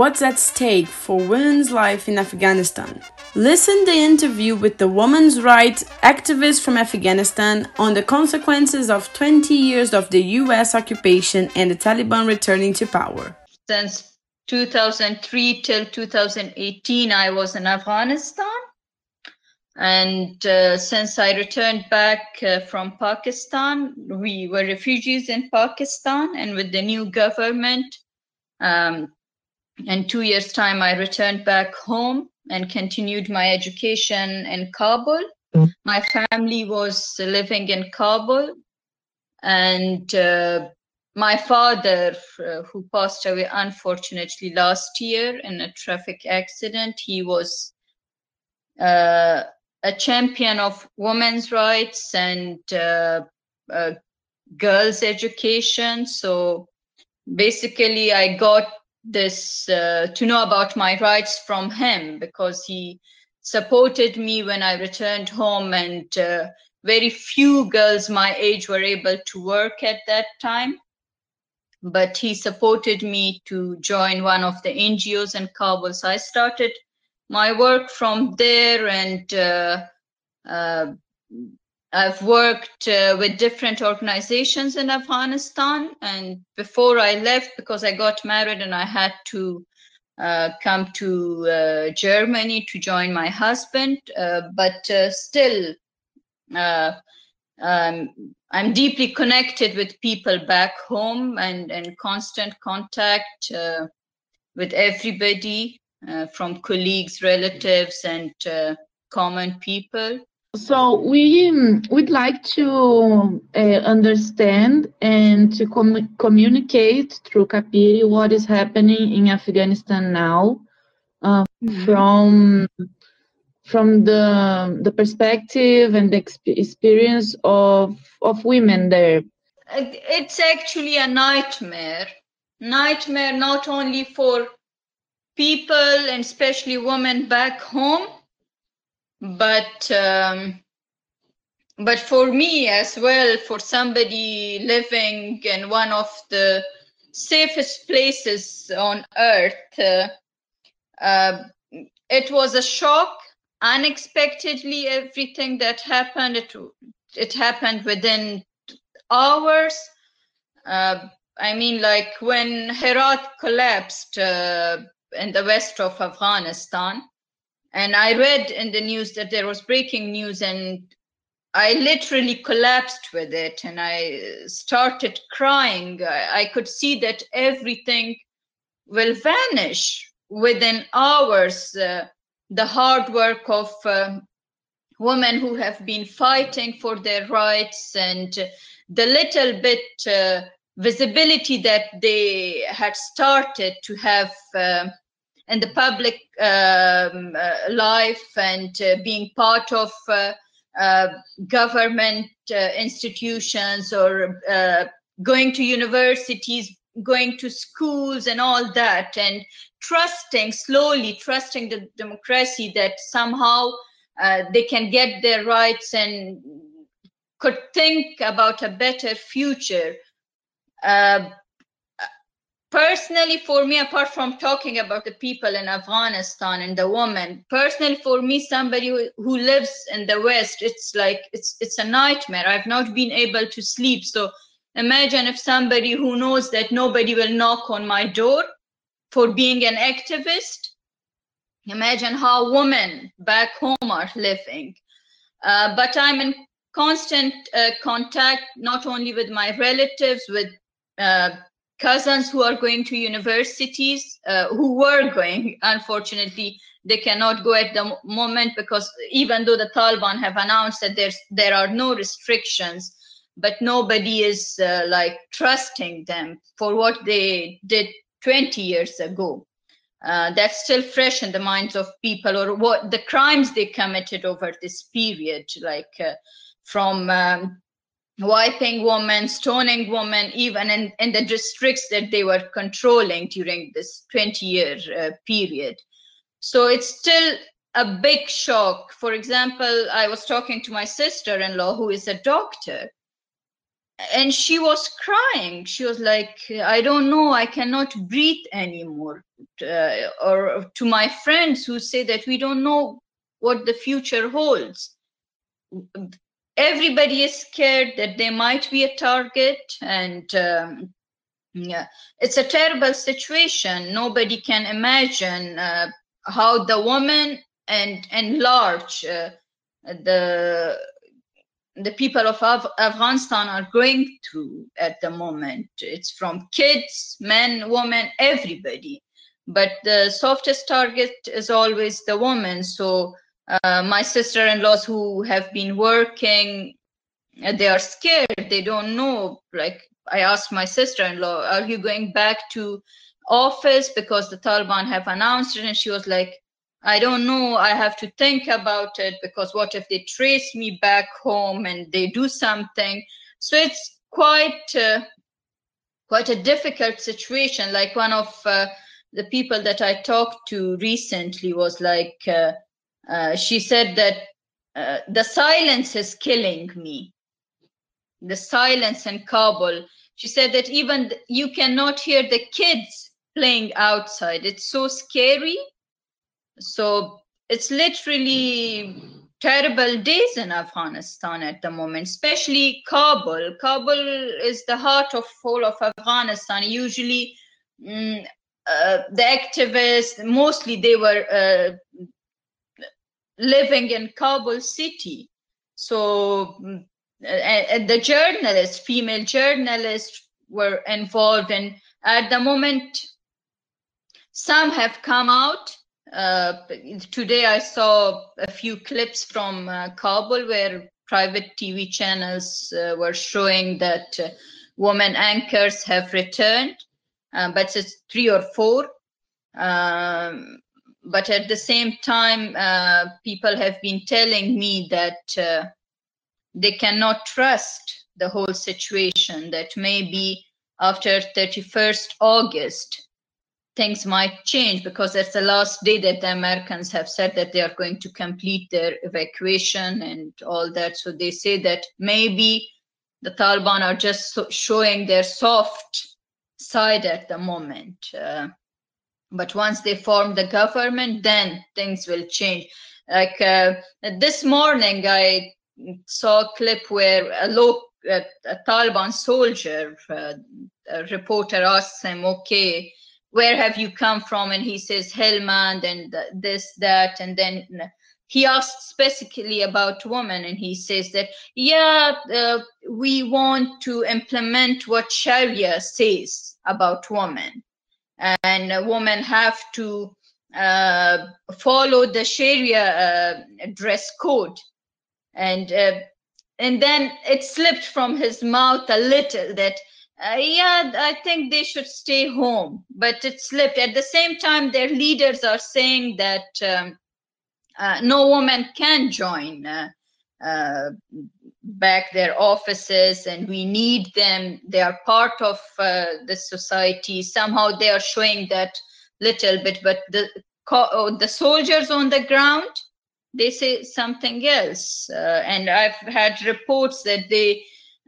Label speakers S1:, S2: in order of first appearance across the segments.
S1: what's at stake for women's life in Afghanistan. Listen the interview with the women's rights activist from Afghanistan on the consequences of 20 years of the US occupation and the Taliban returning to power.
S2: Since 2003 till 2018, I was in Afghanistan. And uh, since I returned back uh, from Pakistan, we were refugees in Pakistan. And with the new government, um, in two years' time, I returned back home and continued my education in Kabul. Mm. My family was living in Kabul. And uh, my father, uh, who passed away unfortunately last year in a traffic accident, he was uh, a champion of women's rights and uh, uh, girls' education. So basically, I got this uh, to know about my rights from him because he supported me when I returned home, and uh, very few girls my age were able to work at that time. But he supported me to join one of the NGOs in Kabul. So I started my work from there and uh, uh, I've worked uh, with different organizations in Afghanistan. And before I left, because I got married and I had to uh, come to uh, Germany to join my husband, uh, but still, um, I'm deeply connected with people back home and in constant contact with everybody uh, from colleagues, relatives, and uh, common people.
S3: So we would like to uh, understand and to com communicate through Capire what is happening in Afghanistan now uh, mm-hmm. from from the the perspective and the experience of of women there.
S2: It's actually a nightmare. Nightmare not only for people and especially women back home but um, but for me as well for somebody living in one of the safest places on earth uh, uh, it was a shock unexpectedly everything that happened it it happened within hours uh, i mean like when herat collapsed uh, in the west of Afghanistan. And I read in the news that there was breaking news, and I literally collapsed with it and I started crying. I, could see that everything will vanish within hours. Uh, the hard work of uh, women who have been fighting for their rights and the little bit uh, visibility that they had started to have uh, in the public um, uh, life and uh, being part of uh, uh government uh, institutions or going to universities going to schools and all that and trusting slowly trusting the democracy that somehow they can get their rights and could think about a better future. Uh, personally for me apart from talking about the people in afghanistan and the woman personally for me somebody who, lives in the west it's like it's it's a nightmare. I've not been able to sleep. So imagine if somebody who knows that nobody will knock on my door for being an activist. Imagine how women back home are living. Uh, but i'm in constant uh, contact not only with my relatives with uh, cousins who are going to universities uh, who were going unfortunately they cannot go at the moment because even though the taliban have announced that there's there are no restrictions but nobody is uh, like trusting them for what they did 20 years ago. Uh, that's still fresh in the minds of people or what the crimes they committed over this period like uh, from um, wiping women, stoning women, even in, in the districts that they were controlling during this 20 year uh, period. So it's still a big shock. For example, I was talking to my sister in law, who is a doctor, and she was crying she was like i don't know i cannot breathe anymore uh, or to my friends who say that we don't know what the future holds everybody is scared that they might be a target and um, yeah it's a terrible situation nobody can imagine uh, how the woman and and large uh, the the people of Af- Afghanistan are going through at the moment. It's from kids, men, women, everybody. But the softest target is always the woman. So uh, my sister-in-laws who have been working, uh, they are scared. They don't know. Like I asked my sister-in-law, "Are you going back to office because the Taliban have announced it?" And she was like, I don't know. I have to think about it because what if they trace me back home and they do something? So it's quite uh, quite a difficult situation. Like one of uh, the people that I talked to recently was like, uh, uh she said that uh, the silence is killing me. The silence in Kabul. She said that even you cannot hear the kids playing outside. It's so scary so it's literally terrible days in Afghanistan at the moment, especially Kabul. Kabul is the heart of whole of Afghanistan. Usually, mm, uh, the activists, mostly they were uh, living in Kabul city. So, and the journalists, female journalists, were involved, and at the moment, some have come out uh, today I saw a few clips from uh, Kabul where private TV channels uh, were showing that uh, women anchors have returned, uh, but it's three or four. Um, but at the same time, uh, people have been telling me that they cannot trust the whole situation, that maybe after 31st August, things might change because that's the last day that the Americans have said that they are going to complete their evacuation and all that. So they say that maybe the Taliban are just showing their soft side at the moment. Uh, but once they form the government, then things will change. Like uh, this morning, I saw a clip where a low a, a Taliban soldier, uh, a reporter asks him, "Okay, where have you come from? And he says helmand and this that. And then he asks specifically about women and he says that yeah uh, we want to implement what sharia says about women and women have to uh, follow the sharia uh, dress code and uh, and then it slipped from his mouth a little that uh, yeah, I think they should stay home. But it slipped. At the same time, their leaders are saying that um, uh, no woman can join uh, back their offices and we need them. They are part of uh, the society. Somehow they are showing that little bit, but the, oh, the soldiers on the ground, they say something else. Uh, and I've had reports that they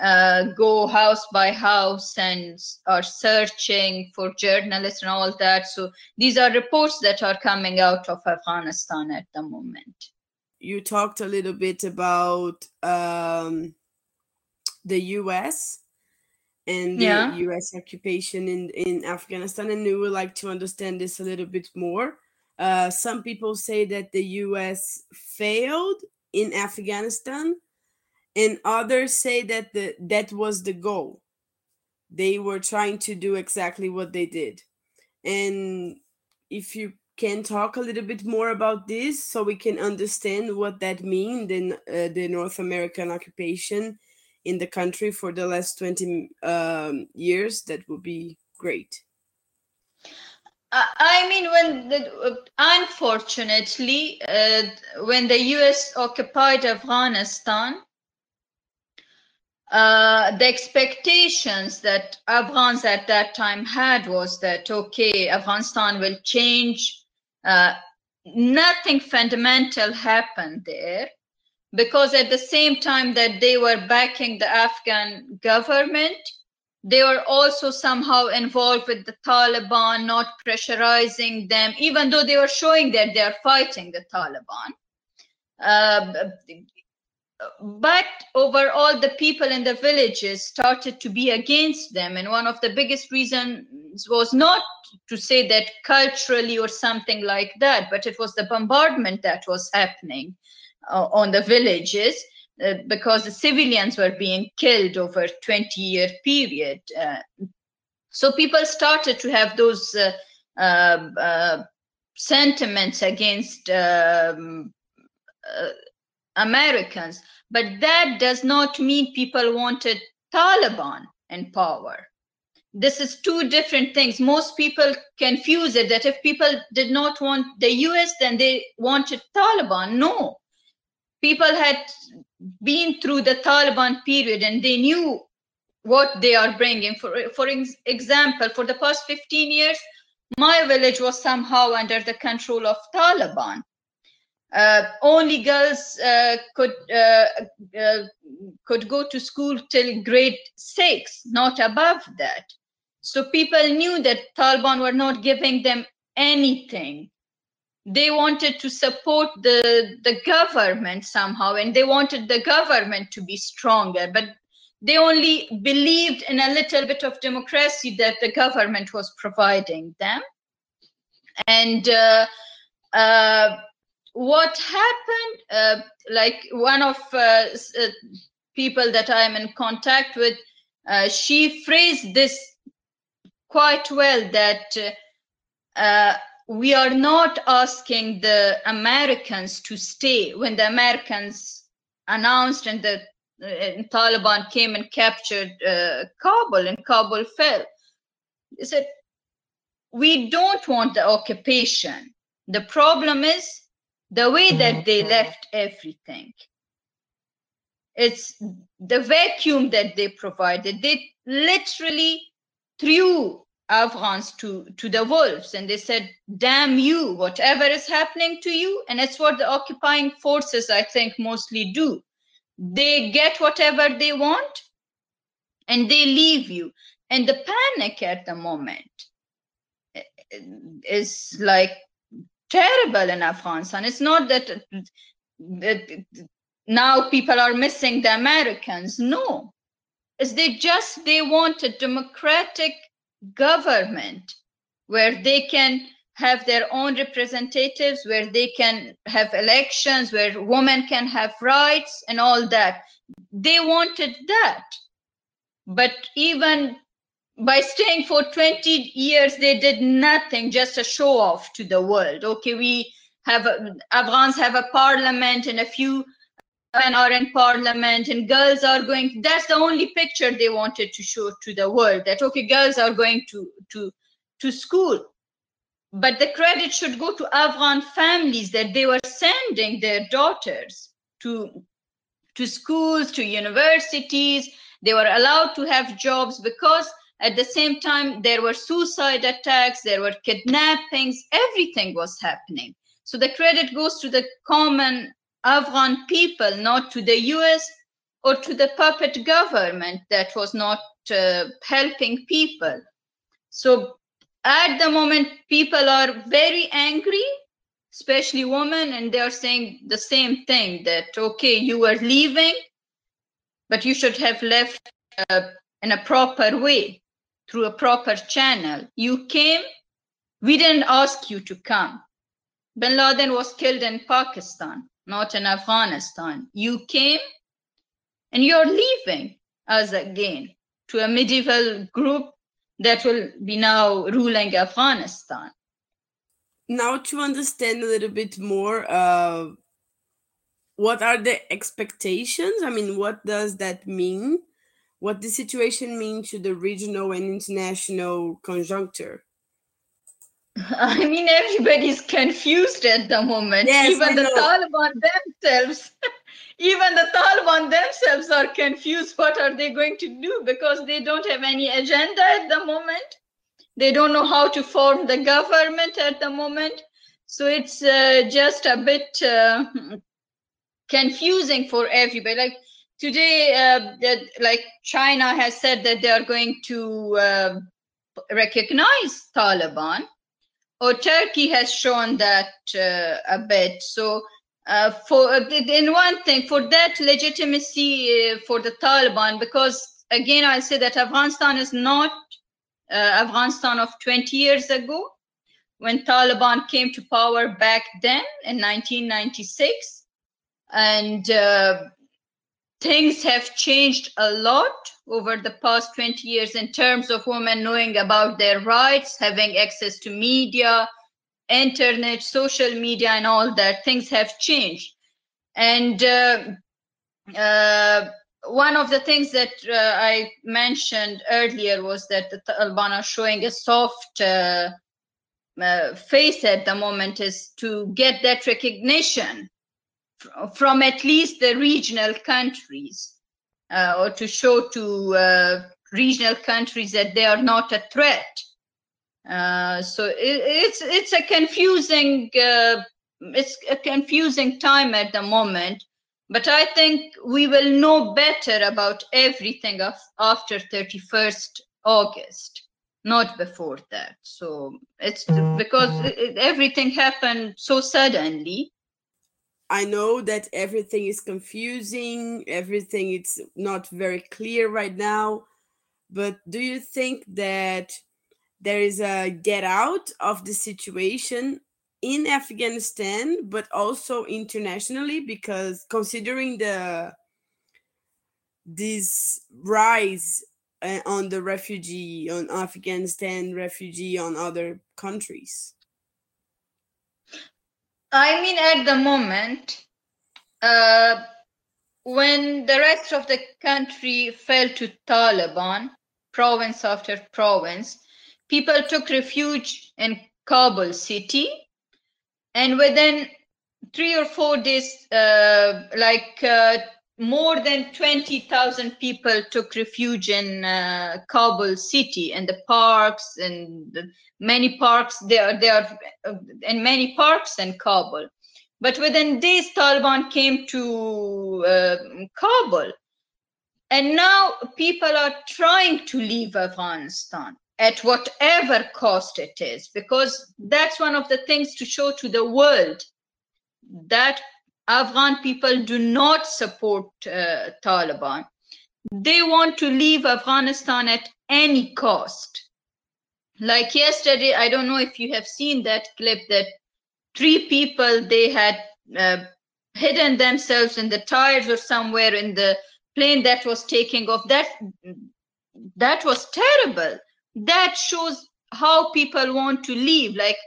S2: uh, go house by house and are searching for journalists and all that. So these are reports that are coming out of Afghanistan at the moment.
S1: You talked a little bit about um, the U.S. and the yeah. U.S. occupation in in Afghanistan, and we would like to understand this a little bit more. Uh, some people say that the U.S. failed in Afghanistan and others say that the that was the goal they were trying to do exactly what they did and if you can talk a little bit more about this so we can understand what that means in uh, the north american occupation in the country for the last 20 um, years that would be great
S2: I mean, when the, unfortunately, uh, when the U.S. occupied Afghanistan, uh, the expectations that Afghans at that time had was that okay, Afghanistan will change. Uh, nothing fundamental happened there, because at the same time that they were backing the Afghan government, they were also somehow involved with the Taliban, not pressurizing them, even though they were showing that they are fighting the Taliban. Uh, but overall, the people in the villages started to be against them. And one of the biggest reasons was not to say that culturally or something like that, but it was the bombardment that was happening uh, on the villages uh, because the civilians were being killed over 20 year period uh, so people started to have those uh, uh, uh, sentiments against um, americans but that does not mean people wanted taliban in power this is two different things most people confuse it that if people did not want the us then they wanted taliban no people had been through the Taliban period and they knew what they are bringing. For, for example, for the past 15 years, my village was somehow under the control of Taliban. Uh, only girls uh, could uh, uh could go to school till grade six, not above that. So people knew that Taliban were not giving them anything they wanted to support the the government somehow and they wanted the government to be stronger but they only believed in a little bit of democracy that the government was providing them and uh, uh, what happened uh, like one of uh, uh, people that i'm in contact with uh, she phrased this quite well that we are not asking the Americans to stay when the Americans announced and the uh, Taliban came and captured uh, Kabul and Kabul fell. They said, we don't want the occupation. The problem is the way that they mm-hmm. left everything. It's the vacuum that they provided. They literally threw Afghans to, to the wolves and they said, damn you, whatever is happening to you. And it's what the occupying forces, I think, mostly do. They get whatever they want and they leave you. And the panic at the moment is like terrible in Afghanistan. It's not that, that now people are missing the Americans. No. It's they just they want a democratic government where they can have their own representatives, where they can have elections, where women can have rights and all that. They wanted that. But even by staying for 20 years, they did nothing, just a show off to the world. Okay, we have, Afghans have a parliament and a few men are in parliament and girls are going that's the only picture they wanted to show to the world that okay girls are going to to to school but the credit should go to afghan families that they were sending their daughters to to schools to universities they were allowed to have jobs because at the same time there were suicide attacks there were kidnappings everything was happening so the credit goes to the common Afghan people, not to the US or to the puppet government that was not uh, helping people. So at the moment, people are very angry, especially women, and they are saying the same thing that, okay, you are leaving, but you should have left uh, in a proper way, through a proper channel. You came, we didn't ask you to come. Bin Laden was killed in Pakistan not in Afghanistan. You came and you're leaving us again to a medieval group that will be now ruling Afghanistan.
S1: Now, to understand a little bit more, uh, what are the expectations? I mean, what does that mean? What the situation means to the regional and international conjuncture?
S2: I mean, everybody's confused at the moment. Yes, even the. Taliban themselves, even the Taliban themselves are confused. What are they going to do? Because they don't have any agenda at the moment. They don't know how to form the government at the moment. So it's uh, just a bit uh, confusing for everybody. Like today, uh, that like China has said that they are going to uh, recognize Taliban, or Turkey has shown that uh, a bit. So. Uh, for in one thing for that legitimacy uh, for the Taliban because again I'll say that Afghanistan is not uh, Afghanistan of 20 years ago when Taliban came to power back then in 1996 and uh, things have changed a lot over the past 20 years in terms of women knowing about their rights having access to media internet social media and all that. Things have changed. And uh, uh, one of the things that uh, i mentioned earlier was that the taliban are showing a soft uh, uh, face at the moment is to get that recognition from at least the regional countries uh, or to show to uh, regional countries that they are not a threat. Uh, so it, it's it's a confusing uh, it's a confusing time at the moment but i think we will know better about everything of, after 31st august not before that. So it's because it, everything happened so suddenly
S1: I know that everything is confusing, everything it's not very clear right now, but do you think that there is a get out of the situation in Afghanistan but also internationally? Because considering the this rise uh, on the refugee on Afghanistan refugee on other countries
S2: I mean, at the moment, uh, when the rest of the country fell to Taliban, province after province, people took refuge in Kabul city. And within three or four days, uh, like uh, more than 20,000 people took refuge in uh, Kabul city and the parks and the many parks there they are uh, in many parks in Kabul. But within days Taliban came to uh, Kabul. And now people are trying to leave Afghanistan at whatever cost it is because that's one of the things to show to the world that Afghan people do not support uh, Taliban. They want to leave Afghanistan at any cost. Like yesterday, I don't know if you have seen that clip that three people they had uh, hidden themselves in the tires or somewhere in the plane that was taking off. That that was terrible. That shows how people want to leave. Like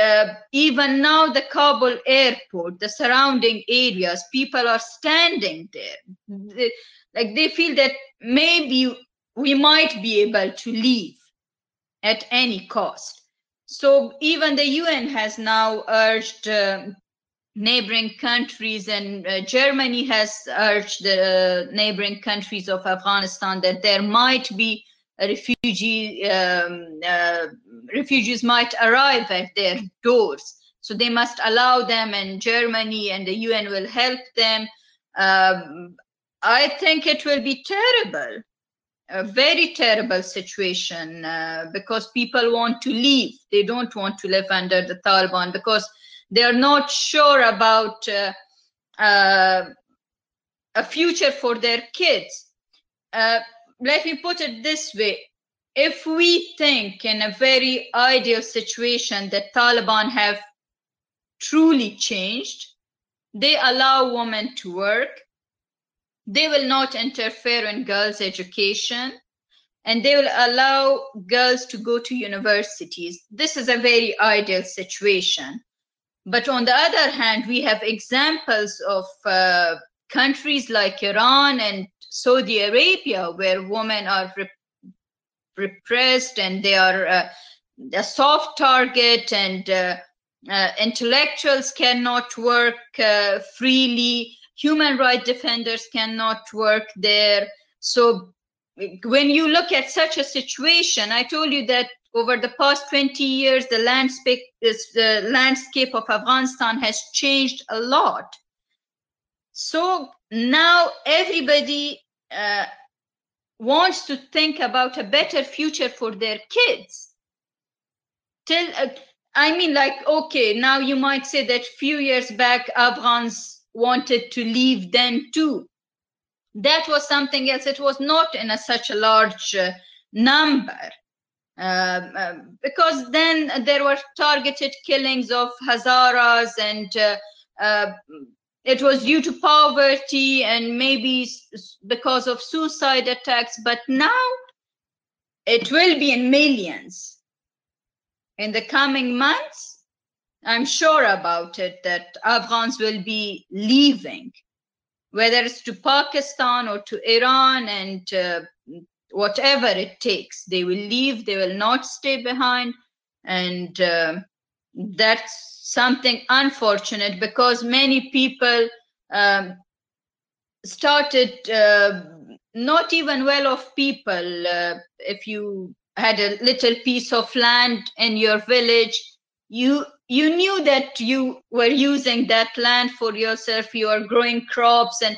S2: uh, even now the kabul airport the surrounding areas people are standing there. They, like they feel that maybe we might be able to leave at any cost. So even the un has now urged uh, neighboring countries and uh, germany has urged the neighboring countries of afghanistan that there might be refugee um, uh, refugees might arrive at their doors. So they must allow them and germany and the un will help them. Um, i think it will be terrible a very terrible situation uh, because people want to leave. They don't want to live under the taliban because they are not sure about uh, uh a future for their kids. Uh, let me put it this way. If we think in a very ideal situation that taliban have truly changed they allow women to work they will not interfere in girls education and they will allow girls to go to universities. This is a very ideal situation. But on the other hand we have examples of uh, countries like iran and Saudi Arabia, where women are repressed and they are uh, a soft target and uh, uh, intellectuals cannot work uh, freely, human rights defenders cannot work there. So when you look at such a situation, I told you that over the past 20 years, the landscape, the landscape of Afghanistan has changed a lot So now everybody uh, wants to think about a better future for their kids. Till, uh, I mean, like, okay, now you might say that few years back, Afghans wanted to leave then too. That was something else. It was not in a, such a large uh, number. Uh, because then there were targeted killings of Hazaras and uh, uh, it was due to poverty and maybe because of suicide attacks but now it will be in millions. In the coming months i'm sure about it that afghans will be leaving whether it's to pakistan or to iran and uh, whatever it takes. They will leave they will not stay behind and uh, that's something unfortunate because many people um, started uh, not even well off people uh, if you had a little piece of land in your village you you knew that you were using that land for yourself you are growing crops and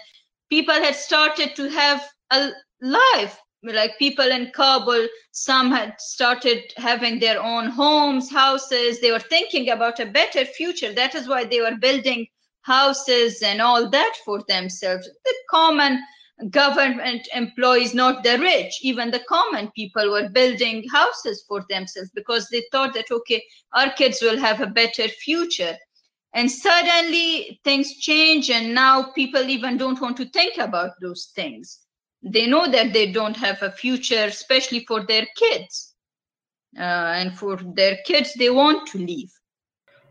S2: people had started to have a life like people in Kabul, some had started having their own homes, houses. They were thinking about a better future. That is why they were building houses and all that for themselves. The common government employees, not the rich, even the common people were building houses for themselves because they thought that, okay, our kids will have a better future. And suddenly things change, and now people even don't want to think about those things they know that they don't have a future especially for their kids uh, and for their kids they want to leave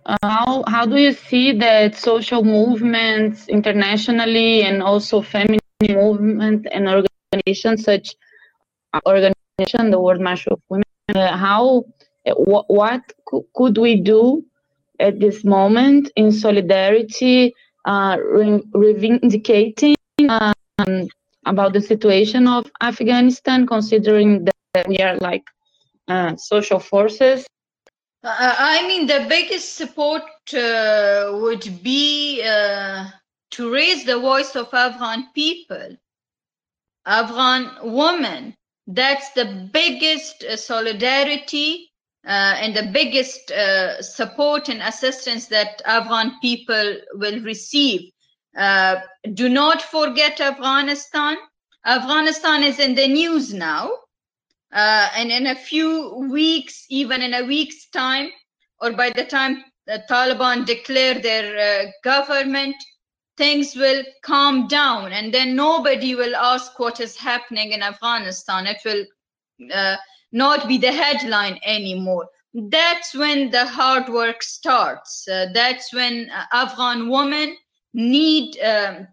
S3: uh, how, how do you see that social movements internationally and also feminist movement and organizations such organization the world march of women uh, how what, what could we do at this moment in solidarity uh, re reivindicating um, about the situation of Afghanistan, considering that we are like uh, social forces?
S2: Uh, I mean, the biggest support uh, would be uh, to raise the voice of Afghan people, Afghan women. That's the biggest uh, solidarity uh, and the biggest support and assistance that Afghan people will receive uh, do not forget Afghanistan. Afghanistan is in the news now. Uh, and in a few weeks, even in a week's time, or by the time the Taliban declare their uh, government, things will calm down and then nobody will ask what is happening in Afghanistan. It will uh, not be the headline anymore. That's when the hard work starts. Uh, that's when uh, Afghan women need um,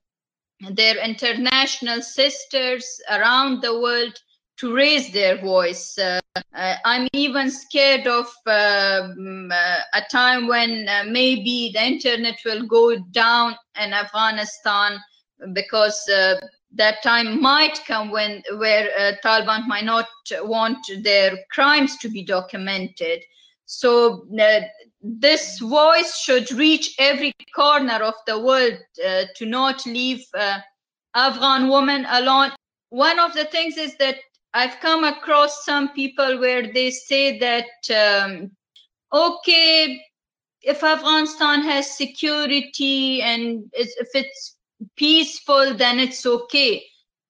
S2: their international sisters around the world to raise their voice. Uh, uh I'm even scared of um, uh, a time when uh, maybe the internet will go down in Afghanistan because that time might come when where uh, Taliban might not want their crimes to be documented. So this voice should reach every corner of the world uh, to not leave uh, Afghan women alone. One of the things is that I've come across some people where they say that, um, okay, if Afghanistan has security and if it's peaceful, then it's okay.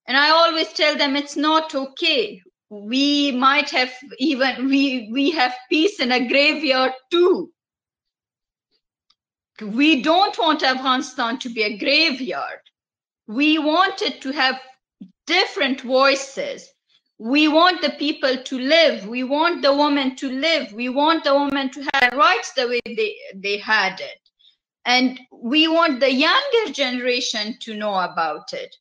S2: And I always tell them it's not okay. We might have even we we have peace in a graveyard too we don't want Afghanistan to be a graveyard. We want it to have different voices. We want the people to live. We want the woman to live. We want the woman to have rights the way they, they had it. And we want the younger generation to know about it.